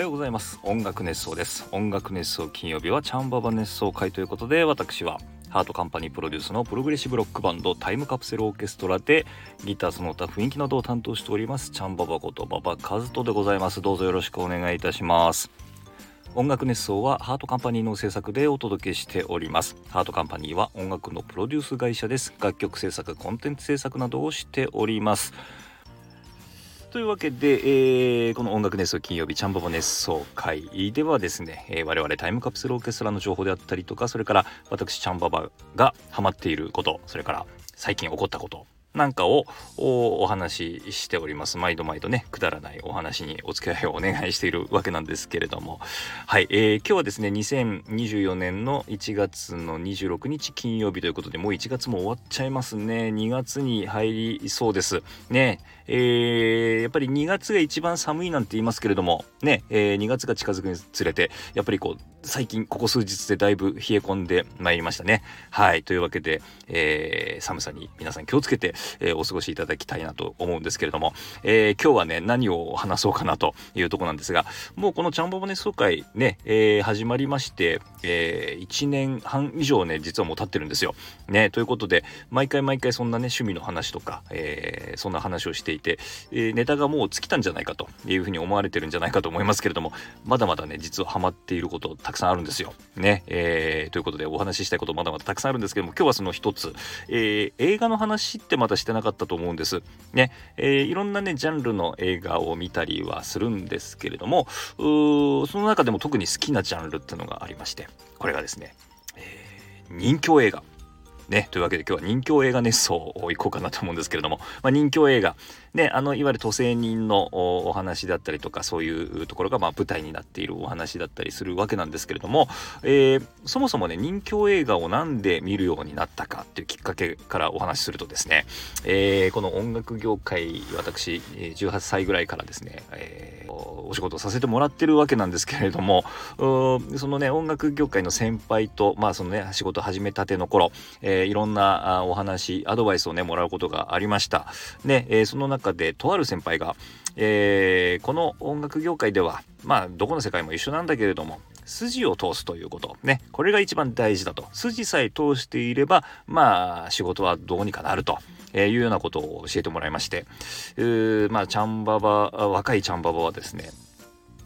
はようございます。音楽熱奏です。音楽熱奏金曜日はチャンババ熱奏会ということで私はハートカンパニープロデュースのプログレッシブロックバンドタイムカプセルオーケストラでギターその他雰囲気などを担当しておりますチャンババことババカズトでございます。どうぞよろしくお願いいたします。音楽熱奏はハートカンパニーの制作でお届けしております。ハートカンパニーは音楽のプロデュース会社です。楽曲制作コンテンツ制作などをしております。というわけで、えー、この音楽熱奏金曜日チャンババ熱奏会ではですね、えー、我々タイムカプセルオーケストラの情報であったりとかそれから私チャンババがハマっていることそれから最近起こったことなんかをお話ししております。毎度毎度ね、くだらないお話にお付き合いをお願いしているわけなんですけれども。はい、えー、今日はですね、2024年の1月の26日金曜日ということで、もう1月も終わっちゃいますね。2月に入りそうです。ね、えー、やっぱり2月が一番寒いなんて言いますけれども、ね、えー、2月が近づくにつれて、やっぱりこう、最近ここ数日でだいぶ冷え込んでまいりましたね。はい。というわけで、えー、寒さに皆さん気をつけて、えー、お過ごしいただきたいなと思うんですけれども、えー、今日はね、何を話そうかなというとこなんですが、もうこのチャンボボネ総会ね、えー、始まりまして、えー、1年半以上ね、実はもう経ってるんですよ。ね、ということで、毎回毎回そんなね、趣味の話とか、えー、そんな話をしていて、えー、ネタがもう尽きたんじゃないかというふうに思われてるんじゃないかと思いますけれども、まだまだね、実はハマっていることたくさんあるんですよ。ね、えー、ということでお話ししたいことまだまだたくさんあるんですけども、今日はその一つ、えー、映画の話ってまたしてなかったと思うんです。ね、えー、いろんなね、ジャンルの映画を見たりはするんですけれども、その中でも特に好きなジャンルっていうのがありまして、これがですね、えー、人気映画。ね、というわけで今日は人気映画熱奏をいこうかなと思うんですけれども、まあ、人気映画、ね、あのいわゆる都政人のお話だったりとかそういうところがまあ舞台になっているお話だったりするわけなんですけれども、えー、そもそもね人気映画をなんで見るようになったかっていうきっかけからお話しするとですね、えー、この音楽業界私18歳ぐらいからですね、えー、お仕事させてもらってるわけなんですけれどもそのね音楽業界の先輩とまあそのね仕事始めたての頃、えー、いろんなお話アドバイスをねもらうことがありました。ね、えー、その中中でとある先輩が、えー、この音楽業界ではまあどこの世界も一緒なんだけれども筋を通すということねこれが一番大事だと筋さえ通していればまあ仕事はどうにかなると。えー、いうようなことを教えてもらいまして、まあ、チャンババ、若いチャンババはですね、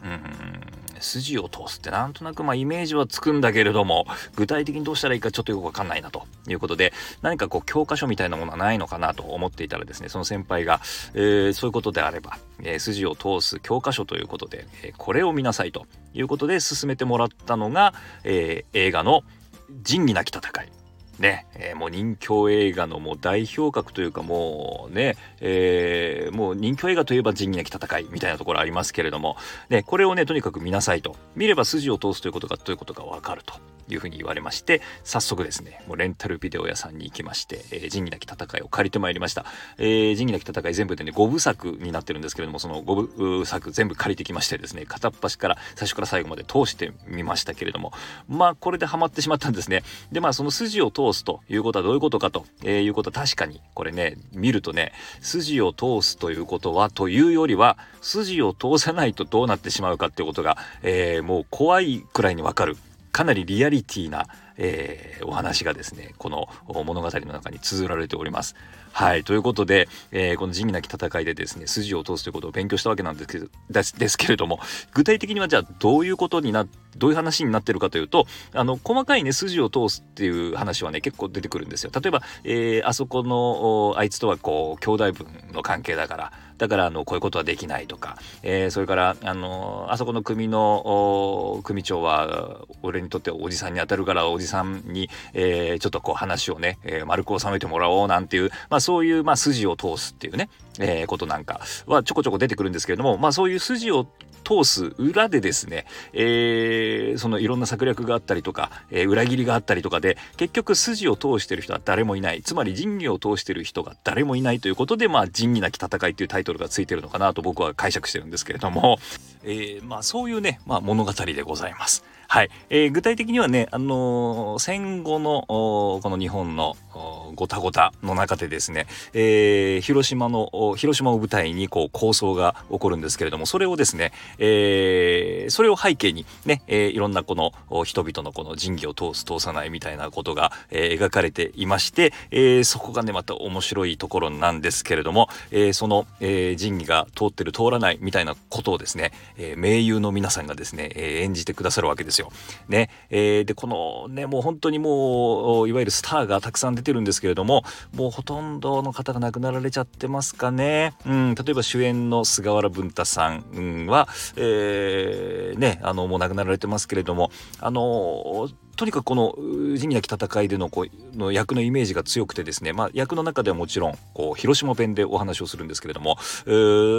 うん、筋を通すってなんとなくまあイメージはつくんだけれども具体的にどうしたらいいかちょっとよくわかんないなということで何かこう教科書みたいなものはないのかなと思っていたらですねその先輩が、えー、そういうことであれば、えー、筋を通す教科書ということで、えー、これを見なさいということで進めてもらったのが、え映画の「仁義なき戦い」ね、えー、もう人気映画のもう代表格というかもうね、えー、もう人気映画といえば仁義なき戦いみたいなところありますけれども、ね、これをね、とにかく見なさいと。見れば筋を通すということが、どういうことがわかると。いうふうに言われまして早速ですねもうレンタルビデオ屋さんに行きまして「えー、仁義なき戦い」を借りてまいりました、えー、仁義なき戦い全部でね5部作になってるんですけれどもその5部作全部借りてきましてですね片っ端から最初から最後まで通してみましたけれどもまあこれでハマってしまったんですね。でまあその筋を通すということはどういうことかと、えー、いうことは確かにこれね見るとね筋を通すということはというよりは筋を通さないとどうなってしまうかっていうことが、えー、もう怖いくらいにわかる。かなりリアリティな、えー、お話がですねこの物語の中に綴られております。はいということで、えー、この仁義なき戦いでですね筋を通すということを勉強したわけなんですけどですけれども具体的にはじゃあどういうことになってどういう話になってるかというとあの細かいね筋を通すっていう話はね結構出てくるんですよ。例えば、えー、あそこのあいつとはこう兄弟分の関係だからだからあのこういうことはできないとか、えー、それからあのあそこの組の組長は俺にとっておじさんに当たるからおじさんに、えー、ちょっとこう話をね、えー、丸く収めてもらおうなんていう、まあ、そういう、まあ、筋を通すっていうね、えー、ことなんかはちょこちょこ出てくるんですけれども、まあ、そういう筋を通す裏でですね、えー、そのいろんな策略があったりとか、えー、裏切りがあったりとかで結局筋を通してる人は誰もいないつまり仁義を通してる人が誰もいないということでまあ仁義なき戦いというタイトルがついてるのかなと僕は解釈してるんですけれども、えー、まあそういうね、まあ、物語でございます。はい、えー、具体的にはね、あのー、戦後のこの日本のごたごたの中でですね、えー、広島の広島を舞台にこう構想が起こるんですけれどもそれをですね、えー、それを背景にね、えー、いろんなこの人々のこの仁義を通す通さないみたいなことが、えー、描かれていまして、えー、そこがねまた面白いところなんですけれども、えー、その、えー、仁義が通ってる通らないみたいなことをですね、えー、名優の皆さんがですね、えー、演じてくださるわけです。よ。ね、えー、でこのねもう本当にもういわゆるスターがたくさん出てるんですけれどももうほとんどの方が亡くなられちゃってますかね。うん、例えば主演の菅原文太さん、うん、は、えー、ねあのもう亡くなられてますけれどもあのとにかくこの仁義なき戦いでのこうの役のイメージが強くてですね、まあ、役の中ではもちろんこう広島弁でお話をするんですけれども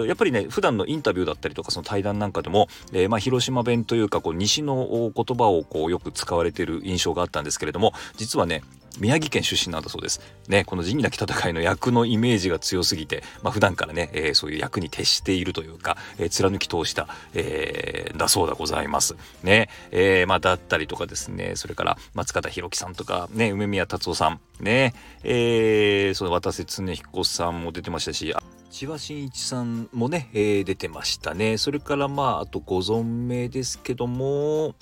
やっぱりね普段のインタビューだったりとかその対談なんかでも、えー、まあ広島弁というかこう西の言葉をこうよく使われている印象があったんですけれども実はね宮城県出身なんだそうです。ね、この仁義なき戦いの役のイメージが強すぎて、まあ、普段からね、えー、そういう役に徹しているというか、えー、貫き通した、えー、だそうでございます。ね、えー、まあ、だったりとかですね、それから松方弘樹さんとか、ね、梅宮達夫さん、ね、えー、その渡瀬恒彦さんも出てましたし、千葉真一さんもね、えー、出てましたね。それからまあ、あとご存命ですけども、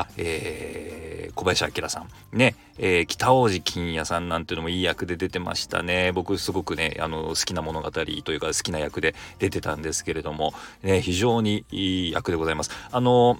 あ、えー、小林明さん。ね、えー、北大路欣也さんなんていうのもいい役で出てましたね。僕すごくね、あの、好きな物語というか好きな役で出てたんですけれども、ね、非常にいい役でございます。あの、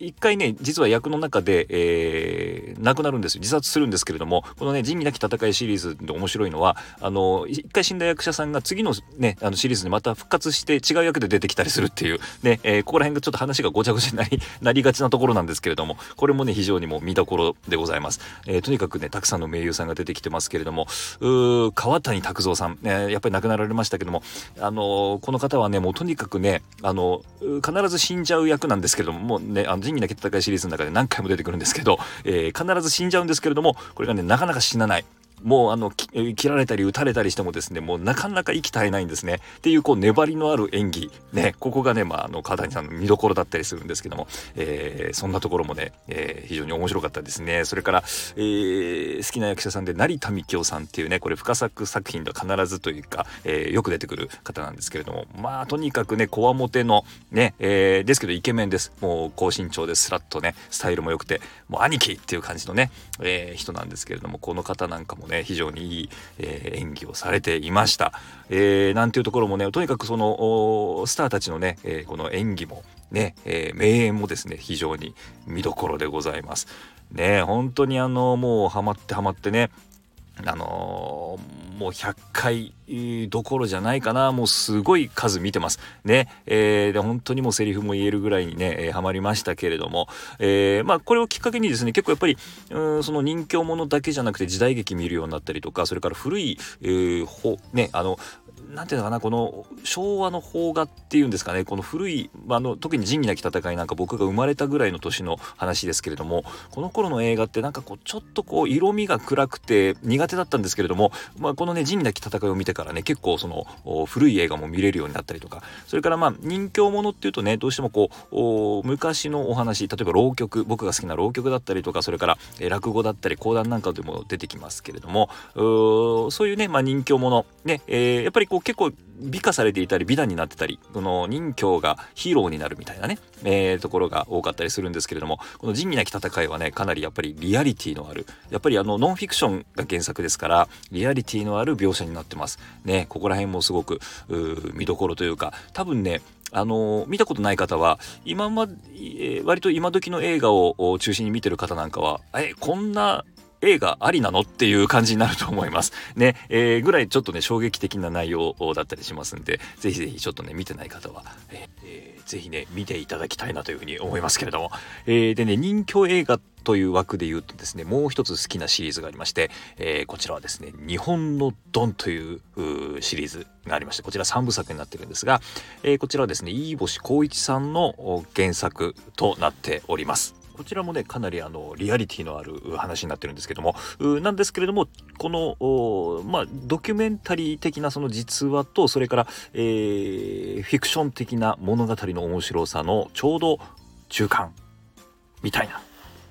一回ね実は役の中で、えー、亡くなるんですよ。自殺するんですけれどもこのね「仁義なき戦い」シリーズで面白いのはあの一回死んだ役者さんが次のねあのシリーズにまた復活して違う役で出てきたりするっていうね、えー、ここら辺がちょっと話がごちゃごちゃになり なりがちなところなんですけれどもこれもね非常にもう見どころでございます、えー、とにかくねたくさんの名優さんが出てきてますけれどもう川谷拓三さん、えー、やっぱり亡くなられましたけどもあのこの方はねもうとにかくねあの必ず死んじゃう役なんですけれどももうねあの仁義なき戦いシリーズの中で何回も出てくるんですけど、えー、必ず死んじゃうんですけれどもこれがねなかなか死なない。もうあの切られたり打たれたりしてもですねもうなかなか息絶えないんですね。っていうこう粘りのある演技。ねここがねまああの川谷さんの見どころだったりするんですけども、えー、そんなところもね、えー、非常に面白かったですね。それから、えー、好きな役者さんで成田幹夫さんっていうねこれ深作作品では必ずというか、えー、よく出てくる方なんですけれどもまあとにかくねこわもてのね、えー、ですけどイケメンです。もう高身長でスラッとねスタイルも良くてもう兄貴っていう感じのね、えー、人なんですけれどもこの方なんかもね非常にいい、えー、演技をされていました。えー、なんていうところもねとにかくそのスターたちのね、えー、この演技もね、えー、名演もですね非常に見どころでございます。ね本当にあのもうハマってハマってねあのー、もう100回どころじゃないかな。もうすごい数見てます。ね、えー、で本当にもうセリフも言えるぐらいにね、えー、ハマりましたけれども、えー、まあこれをきっかけにですね結構やっぱりうんその人形者だけじゃなくて時代劇見るようになったりとかそれから古い、えー、ほねあのなんていうのかなこの昭和の邦画っていうんですかね。この古いあの特に仁義なき戦いなんか僕が生まれたぐらいの年の話ですけれどもこの頃の映画ってなんかこうちょっとこう色味が暗くて苦手だったんですけれども、まあ、このね仁義なき戦いを見てからね結構その古い映画も見れるようになったりとかそれからまあ人形ものっていうとねどうしてもこう昔のお話例えば浪曲僕が好きな浪曲だったりとかそれから、落語だったり講談なんかでも出てきますけれどもそういうね、まあ、人形ものね、えー、やっぱりこう結構美化されていたり美談になってたりこの任侠がヒーローになるみたいなね、えー、ところが多かったりするんですけれどもこの仁義なき戦いはねかなりやっぱりリアリティのあるやっぱりあのノンフィクションが原作ですからリアリティのある描写になってます。ねここら辺もすごく見どころというか多分ねあの見たことない方は今ま、えー、割と今時の映画を中心に見てる方なんかはえこんな映画ありなの？っていう感じになると思います。ね、えー、ぐらいちょっとね、衝撃的な内容だったりしますんで、ぜひぜひちょっとね、見てない方は、えー、ぜひね、見ていただきたいなというふうに思いますけれども。えー、でね、人気映画という枠で言うとですね、もう一つ好きなシリーズがありまして、えー、こちらはですね、日本のドンというシリーズがありまして、こちら3部作になってるんですが、えー、こちらはですね、飯星光一さんの原作となっております。こちらもねかなりあのリアリティのある話になってるんですけども。なんですけれどもこのまあドキュメンタリー的なその実話とそれから、えー、フィクション的な物語の面白さのちょうど中間みたいな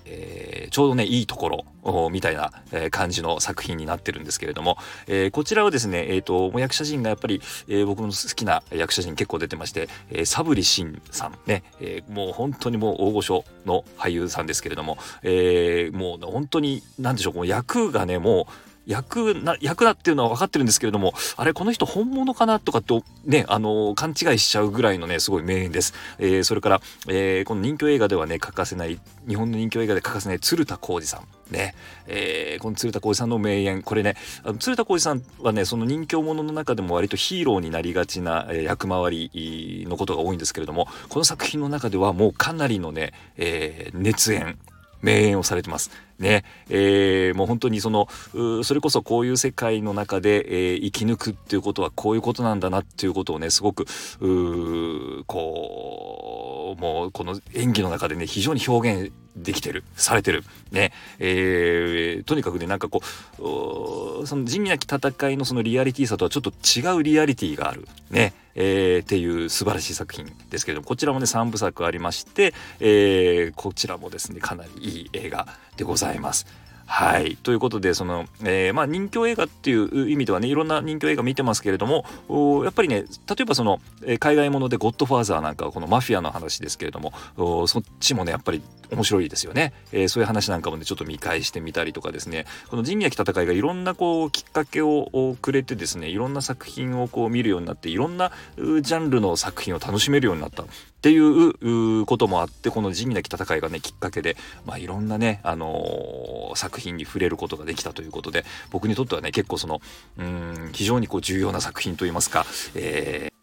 えー、ちょうどねいいところみたいな、え感じの作品になってるんですけれども、えー、こちらはですね、えーと、役者陣がやっぱり、え、僕の好きな役者陣結構出てまして、えー、サブリシンさんね、え、もう本当にもう大御所の俳優さんですけれども、え、もう本当に何でしょうこの役がねもう役な役だっていうのは分かってるんですけれどもあれこの人本物かなとかってねあの勘違いしちゃうぐらいのねすごい名演です、えー、それから、えー、この人気映画ではね欠かせない日本の人気映画で欠かせない鶴田浩二さん。ね、えー、この鶴田浩二さんの名演。これね鶴田浩二さんはねその人形者の中でも割とヒーローになりがちな、役回りのことが多いんですけれどもこの作品の中ではもうかなりのね、えー、熱演名演をされてます。ね、えー、もう本当にそのそれこそこういう世界の中で、えー、生き抜くっていうことはこういうことなんだなっていうことをねすごくこうもうこの演技の中でね非常に表現できてるされてる。ね。えー、とにかくねなんかこうその仁義なき戦いのそのリアリティさとはちょっと違うリアリティがある。ね。えー、っていう素晴らしい作品ですけれどもこちらもね3部作ありまして、えー、こちらもですねかなりいい映画でございます。ざいますはい。ということで、その、えー、まあ、人気映画っていう意味ではね、いろんな人気映画見てますけれども、やっぱりね、例えばその、え海外ものでゴッドファーザーなんかはこのマフィアの話ですけれども、そっちもね、やっぱり面白いですよね。えー、そういう話なんかもね、ちょっと見返してみたりとかですね、この仁義なき戦いがいろんなこう、きっかけをくれてですね、いろんな作品をこう見るようになって、いろんなジャンルの作品を楽しめるようになったっていうこともあって、この仁義なき戦いがね、きっかけで、まあ、いろんなね、あのー、作品に触れることができたということで、僕にとってはね、結構その、うん、非常にこう重要な作品といいますか、えー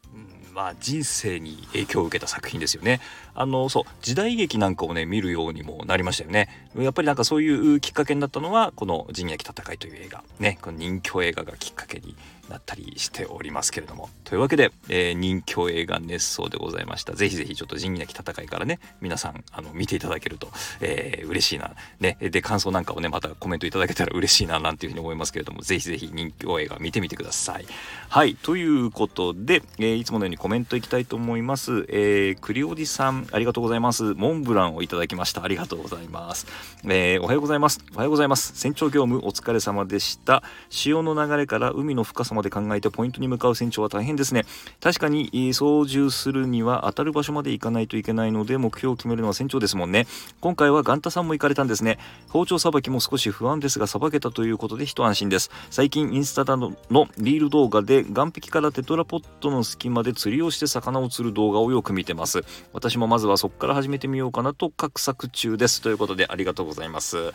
まあ、人生に影響を受けた作品ですよね。あのそう時代劇なんかをね見るようにもなりましたよね。やっぱりなんかそういうきっかけになったのはこの「仁義戦い」という映画ねこの人気映画がきっかけになったりしておりますけれども。というわけで、えー、人気映画熱奏でございました。ぜひぜひちょっと仁義なき戦いからね皆さんあの見ていただけると、えー、嬉しいな。ねで感想なんかをねまたコメントいただけたら嬉しいななんていうふうに思いますけれどもぜひぜひ人気映画見てみてください。はいということで、えー、いつものようにコメントいきたいと思います、えー、栗おじさんありがとうございます。モンブランをいただきました。ありがとうございます、えー、おはようございます。おはようございます。船長業務お疲れ様でした。潮の流れから海の深さまで考えてポイントに向かう船長は大変ですね。確かに操縦するには当たる場所まで行かないといけないので目標を決めるのは船長ですもんね。今回はガンタさんも行かれたんですね。包丁さばきも少し不安ですがさばけたということで一安心です。最近インスタなどのリール動画で岸壁からテトラポットの隙間で釣りをして魚を釣る動画をよく見てます。私もまずはそこから始めてみようかなと画策中です。ということでありがとうございます。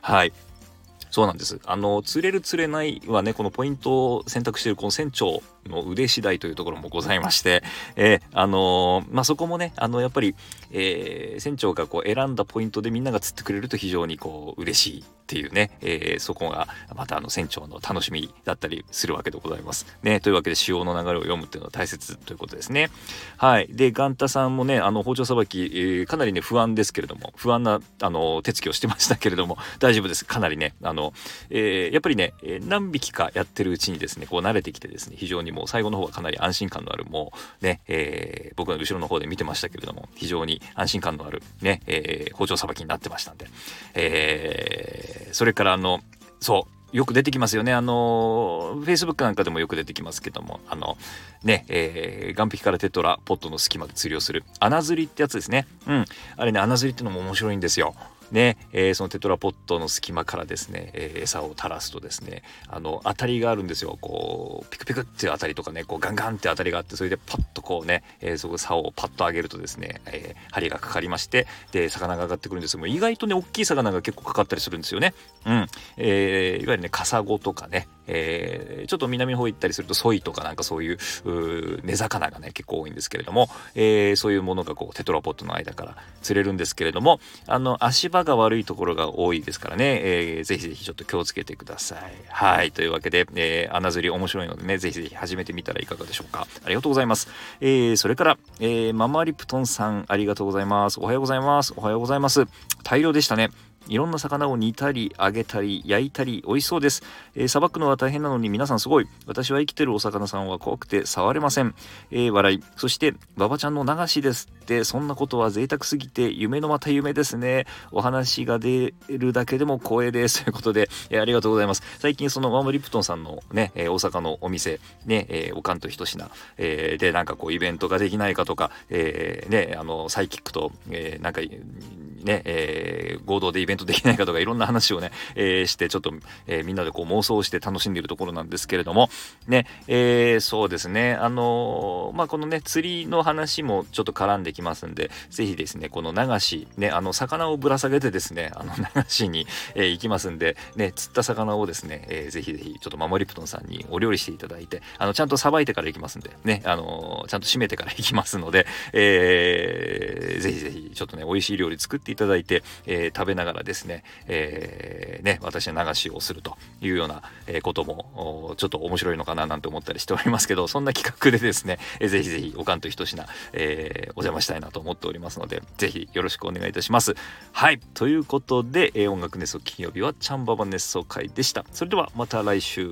はい。そうなんです。あの、釣れる釣れないはね、このポイントを選択しているこの船長の腕次第というところもございまして、えー、あのー、まあ、そこもね、あの、やっぱり、えー、船長がこう選んだポイントでみんなが釣ってくれると非常にこう嬉しいっていうね、え、そこがまたあの船長の楽しみだったりするわけでございます。ね、というわけで潮の流れを読むっていうのは大切ということですね。はい。で、ガンタさんもね、あの包丁さばき、えー、かなりね、不安ですけれども、不安なあの手つきをしてましたけれども、大丈夫です。かなりね、あの、のえー、やっぱりね、え何匹かやってるうちにですね、こう慣れてきてですね、非常にもう最後の方はかなり安心感のある、もうね、えー、僕の後ろの方で見てましたけれども、非常に安心感のあるね、え、包丁さばきになってましたんで、えそれからあのそうよく出てきますよね。あの、Facebook なんかでもよく出てきますけども、あの、ね、えー、岸壁からテトラポットの隙間で釣りをする穴釣りってやつですね。うん。あれね、穴釣りってのも面白いんですよ。ね、えー、そのテトラポットの隙間からですね、えー、餌を垂らすとですねあの当たりがあるんですよ。こうピクピクっていう当たりとかねこうガンガンって当たりがあってそれでパッとこうね、えー、そこ竿をパッと上げるとですね、えー、針がかかりましてで魚が上がってくるんですけども意外とね大きい魚が結構かかったりするんですよね。うん。えー、いわゆるねカサゴとかね、えー、ちょっと南の方行ったりするとソイとかなんかそういう根魚がね結構多いんですけれども、えー、そういうものがこうテトラポットの間から釣れるんですけれどもあの足場が悪いところが多いですからね、えー、ぜひぜひちょっと気をつけてください。はいというわけで、えー、穴釣り面白いのでねぜひぜひ始めてみたらいかがでしょうか。ありがとうございます。えー、それから、えー、ママリプトンさんありがとうございます。おはようございます。おはようございます。大量でしたね。いろんな魚を煮たり揚げたり焼いたり美味しそうです。さば、くのは大変なのに皆さんすごい。私は生きてるお魚さんは怖くて触れません、えー、笑い。そして馬場ちゃんの流しですってそんなことは贅沢すぎて夢のまた夢ですね。お話が出るだけでも光栄です。ということで、えー、ありがとうございます。最近そのマムリプトンさんのね、えー、大阪のお店ね、えー、おかんと一品、えー、でなんかこうイベントができないかとか、えー、ねあのサイキックと、えー、なんかね、えー、合同でイベントできないかとかいろんな話をね、えー、してちょっと、えー、みんなでこう妄想して楽しんでいるところなんですけれどもね、えー、そうですね。あのまあこのね釣りの話もちょっと絡んできますんで是非ですねこの流しねあの魚をぶら下げてですねあの流しに、え、行きますんでね釣った魚をですね、えー、ぜひぜひちょっとマモリプトンさんにお料理していただいてあのちゃんとさばいてから行きますんでねあのちゃんと締めてから行きますので、えー、ちょっとね美味しい料理作っていただいて、えー、食べながらですね、えー、ね、私は流しをするというようなことも、ちょっと面白いのかななんて思ったりしておりますけど、そんな企画でですね、えー、ぜひぜひおかんと一品、えー、お邪魔したいなと思っておりますので、ぜひよろしくお願いいたします。はい。ということで、え、音楽熱奏金曜日はチャンババ熱奏会でした。それではまた来週。